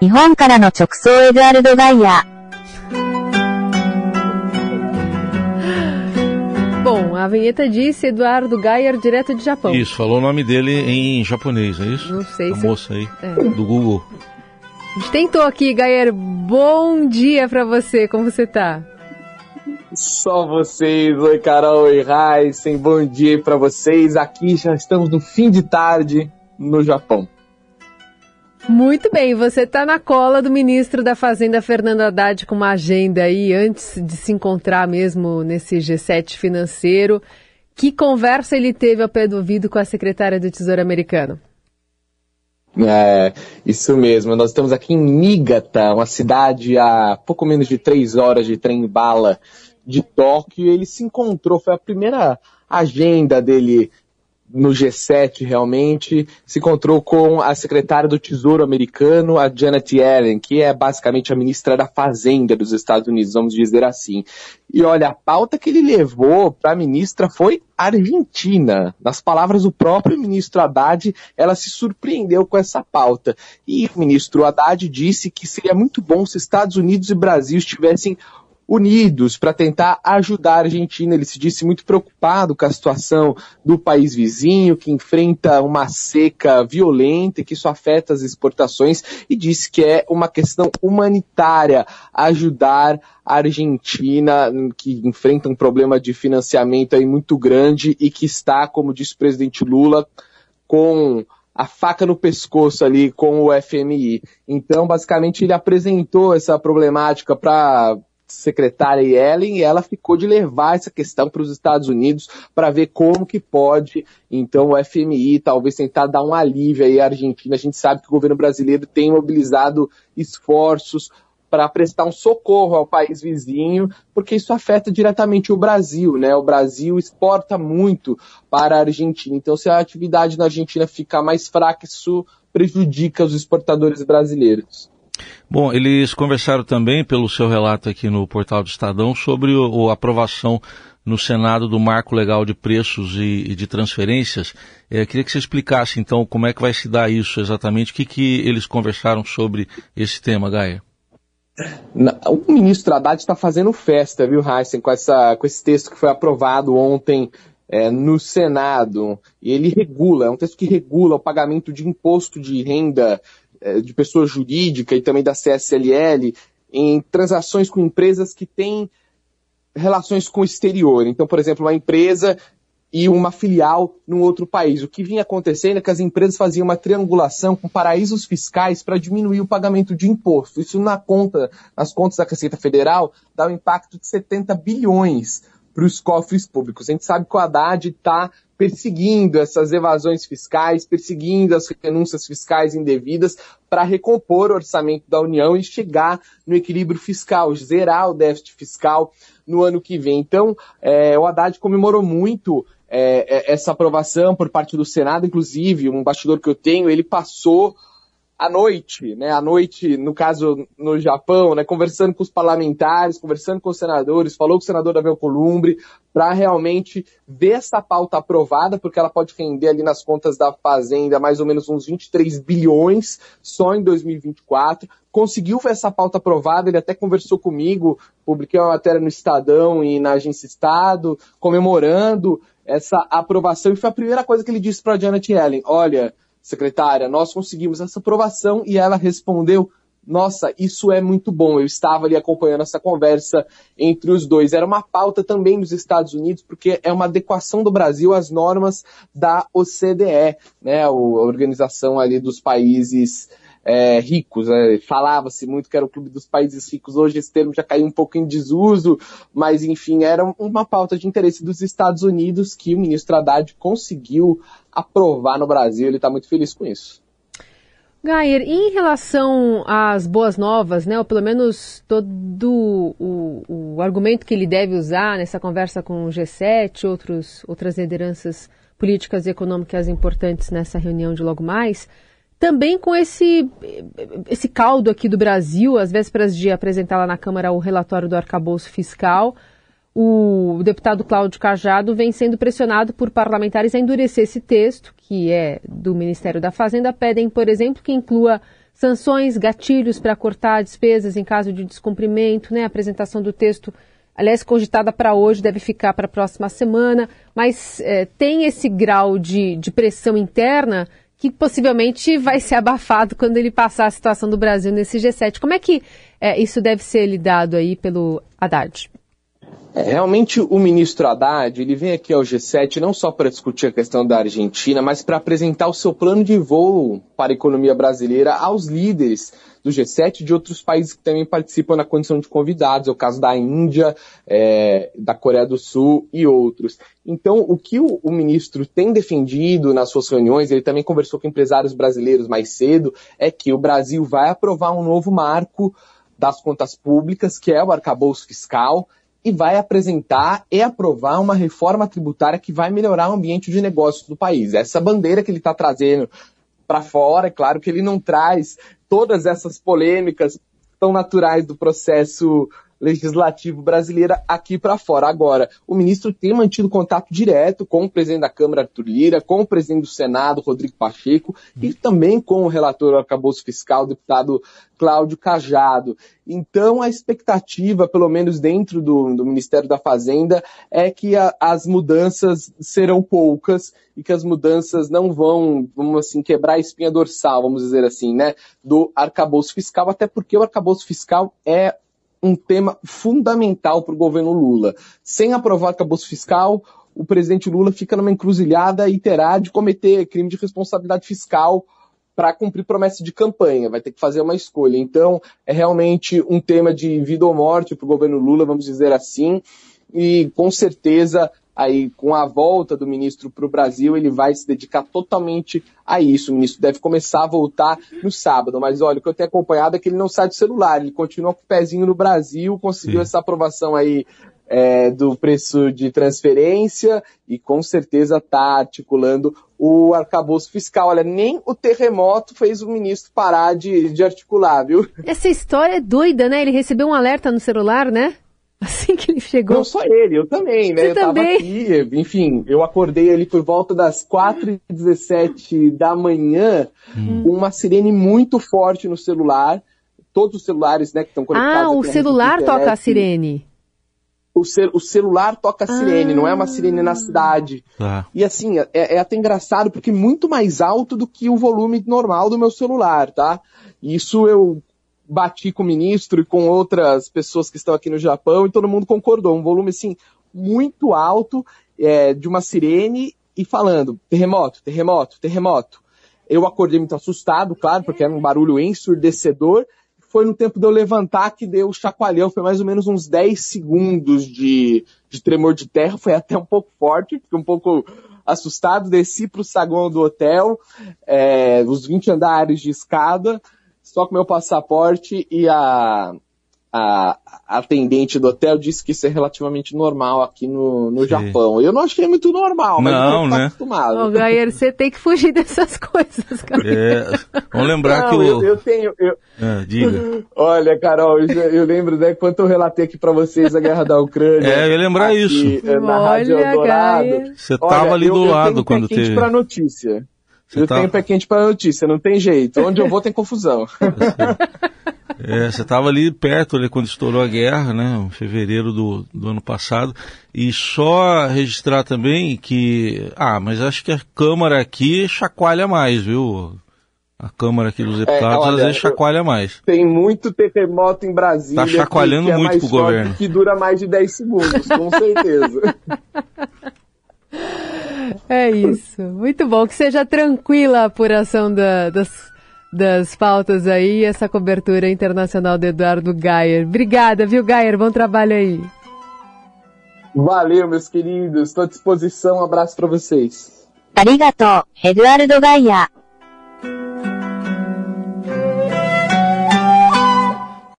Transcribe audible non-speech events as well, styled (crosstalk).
日本からの直送エドアルド・ガイア。 Bom, a vinheta disse Eduardo Gayer, direto de Japão. Isso, falou o nome dele em japonês, é isso? Não sei A se- moça aí, É. do Google. A gente tentou aqui, Gayer. Bom dia pra você, como você tá? Só vocês, oi Carol, oi Heisen, bom dia para vocês. Aqui já estamos no fim de tarde no Japão. Muito bem, você tá na cola do ministro da Fazenda, Fernando Haddad, com uma agenda aí antes de se encontrar mesmo nesse G7 financeiro. Que conversa ele teve ao pé do ouvido com a secretária do Tesouro americano? É, isso mesmo. Nós estamos aqui em Niigata, uma cidade a pouco menos de três horas de trem-bala de Tóquio. Ele se encontrou, foi a primeira agenda dele no G7 realmente, se encontrou com a secretária do Tesouro americano, a Janet Yellen, que é basicamente a ministra da Fazenda dos Estados Unidos, vamos dizer assim. E olha, a pauta que ele levou para a ministra foi Argentina. Nas palavras do próprio ministro Haddad, ela se surpreendeu com essa pauta. E o ministro Haddad disse que seria muito bom se Estados Unidos e Brasil estivessem unidos para tentar ajudar a Argentina. Ele se disse muito preocupado com a situação do país vizinho, que enfrenta uma seca violenta que isso afeta as exportações, e disse que é uma questão humanitária ajudar a Argentina, que enfrenta um problema de financiamento aí muito grande e que está, como disse o presidente Lula, com a faca no pescoço ali com o FMI. Então, basicamente, ele apresentou essa problemática para secretária Yellen e ela ficou de levar essa questão para os Estados Unidos para ver como que pode, então, o FMI talvez tentar dar um alívio aí à Argentina. A gente sabe que o governo brasileiro tem mobilizado esforços para prestar um socorro ao país vizinho, porque isso afeta diretamente o Brasil, né? O Brasil exporta muito para a Argentina. Então, se a atividade na Argentina ficar mais fraca, isso prejudica os exportadores brasileiros. Bom, eles conversaram também, pelo seu relato aqui no portal do Estadão, sobre o aprovação no Senado do marco legal de preços e, e de transferências. É, queria que você explicasse, então, como é que vai se dar isso exatamente, o que, que eles conversaram sobre esse tema, Gaia. O ministro Haddad está fazendo festa, viu, Heisen, com, essa, com esse texto que foi aprovado ontem é, no Senado. E ele regula, é um texto que regula o pagamento de imposto de renda de pessoa jurídica e também da CSLL em transações com empresas que têm relações com o exterior. Então, por exemplo, uma empresa e uma filial num outro país. O que vinha acontecendo é que as empresas faziam uma triangulação com paraísos fiscais para diminuir o pagamento de imposto. Isso na conta, nas contas da Receita Federal dá um impacto de 70 bilhões para os cofres públicos. A gente sabe que o Haddad está perseguindo essas evasões fiscais, perseguindo as renúncias fiscais indevidas para recompor o orçamento da União e chegar no equilíbrio fiscal, zerar o déficit fiscal no ano que vem. Então, é, o Haddad comemorou muito é, essa aprovação por parte do Senado, inclusive, um bastidor que eu tenho, ele passou à noite, né, à noite, no caso, no Japão, né, conversando com os parlamentares, conversando com os senadores, falou com o senador Davi Alcolumbre, para realmente ver essa pauta aprovada, porque ela pode render ali nas contas da Fazenda mais ou menos uns 23 bilhões só em 2024. Conseguiu ver essa pauta aprovada, ele até conversou comigo, publiquei uma matéria no Estadão e na Agência Estado, comemorando essa aprovação, e foi a primeira coisa que ele disse para Janet Yellen, olha, secretária, nós conseguimos essa aprovação e ela respondeu: Nossa, isso é muito bom. Eu estava ali acompanhando essa conversa entre os dois. Era uma pauta também dos Estados Unidos, porque é uma adequação do Brasil às normas da OCDE, né, a organização ali dos países é, ricos. Né? Falava-se muito que era o clube dos países ricos, hoje esse termo já caiu um pouco em desuso, mas enfim, era uma pauta de interesse dos Estados Unidos que o ministro Haddad conseguiu aprovar no Brasil. Ele está muito feliz com isso. Gair, em relação às boas novas, né, ou pelo menos todo o, o, argumento que ele deve usar nessa conversa com o G7, outros, outras lideranças políticas e econômicas importantes nessa reunião de logo mais, também com esse, esse caldo aqui do Brasil, às vésperas de apresentar lá na Câmara o relatório do arcabouço fiscal, o deputado Cláudio Cajado vem sendo pressionado por parlamentares a endurecer esse texto, que é do Ministério da Fazenda. Pedem, por exemplo, que inclua sanções, gatilhos para cortar despesas em caso de descumprimento, né? A apresentação do texto, aliás, cogitada para hoje, deve ficar para a próxima semana, mas é, tem esse grau de, de pressão interna que possivelmente vai ser abafado quando ele passar a situação do Brasil nesse G7. Como é que é, isso deve ser lidado aí pelo Haddad? É, realmente o ministro Haddad ele vem aqui ao G7 não só para discutir a questão da Argentina, mas para apresentar o seu plano de voo para a economia brasileira aos líderes do G7 e de outros países que também participam na condição de convidados, é o caso da Índia, é, da Coreia do Sul e outros. Então, o que o, o ministro tem defendido nas suas reuniões, ele também conversou com empresários brasileiros mais cedo, é que o Brasil vai aprovar um novo marco das contas públicas, que é o arcabouço fiscal, e vai apresentar e aprovar uma reforma tributária que vai melhorar o ambiente de negócios do país. Essa bandeira que ele está trazendo para fora, é claro que ele não traz todas essas polêmicas tão naturais do processo legislativo brasileira aqui para fora. Agora, o ministro tem mantido contato direto com o presidente da Câmara, Arthur Lira, com o presidente do Senado, Rodrigo Pacheco, e também com o relator do arcabouço fiscal, o deputado Cláudio Cajado. Então, a expectativa, pelo menos dentro do, do Ministério da Fazenda, é que a, as mudanças serão poucas e que as mudanças não vão, vamos assim, quebrar a espinha dorsal, vamos dizer assim, né, do arcabouço fiscal, até porque o arcabouço fiscal é um tema fundamental para o governo Lula. Sem aprovar arcabouço fiscal, o presidente Lula fica numa encruzilhada e terá de cometer crime de responsabilidade fiscal para cumprir promessa de campanha, vai ter que fazer uma escolha. Então, é realmente um tema de vida ou morte para o governo Lula, vamos dizer assim, e com certeza aí com a volta do ministro para o Brasil, ele vai se dedicar totalmente a isso. O ministro deve começar a voltar no sábado, mas olha, o que eu tenho acompanhado é que ele não sai do celular, ele continua com o pezinho no Brasil, conseguiu Sim. essa aprovação aí é, do preço de transferência e com certeza está articulando o arcabouço fiscal. Olha, nem o terremoto fez o ministro parar de, de articular, viu? Essa história é doida, né? Ele recebeu um alerta no celular, né? (laughs) Assim que ele chegou. Não só ele, eu também, né? Você eu também? aqui, enfim, eu acordei ali por volta das 4h17 da manhã hum. com uma sirene muito forte no celular. Todos os celulares, né, que estão conectados. Ah, o celular toca a sirene. O, cel o, celular toca a sirene, ah. não é uma sirene na cidade. Ah. E assim, é, é, até engraçado, porque muito mais alto do que o volume normal do meu celular, tá? Isso eu bati com o ministro e com outras pessoas que estão aqui no Japão e todo mundo concordou. Um volume, assim, muito alto é, de uma sirene e falando terremoto, terremoto, terremoto. Eu acordei muito assustado, claro, porque era um barulho ensurdecedor. Foi no tempo de eu levantar que deu o chacoalhão, foi mais ou menos uns 10 segundos de, de tremor de terra, foi até um pouco forte, fiquei um pouco assustado, desci para o saguão do hotel, é, os 20 andares de escada, só com meu passaporte e a, a, atendente do hotel disse que isso é relativamente normal aqui no, no Japão. Eu não achei muito normal, mas não, eu né? acostumado. Gayer, você tem que fugir (laughs) dessas coisas, cara. É, vamos lembrar não, que o... Eu, eu tenho... Eu... É, diga. (laughs) Olha, Carol, eu, eu lembro, né, quando eu relatei aqui pra vocês a guerra da Ucrânia. É, eu ia lembrar aqui, isso. Na Olha, Rádio Eldorado. Você tava ali eu, do eu lado tenho quando teve... pra notícia. Você eu tá- tenho pé quente pra notícia, não tem jeito. Onde eu vou tem confusão. (laughs) É, você estava ali perto ali quando estourou a guerra, né? Em fevereiro do, do ano passado. E só registrar também que. Ah, mas acho que a Câmara aqui chacoalha mais, viu? A Câmara aqui dos deputados olha, às vezes chacoalha mais. Tem muito terremoto em Brasília. Tá chacoalhando que, que é muito mais pro governo. Que dura mais de 10 segundos, com certeza. (laughs) É isso. Muito bom. Que seja tranquila a apuração da, das, das pautas aí essa cobertura internacional do Eduardo Gayer. Obrigada, viu, Gayer? Bom trabalho aí. Valeu, meus queridos. Estou à disposição. Um abraço para vocês. Arigato, Eduardo Gaia.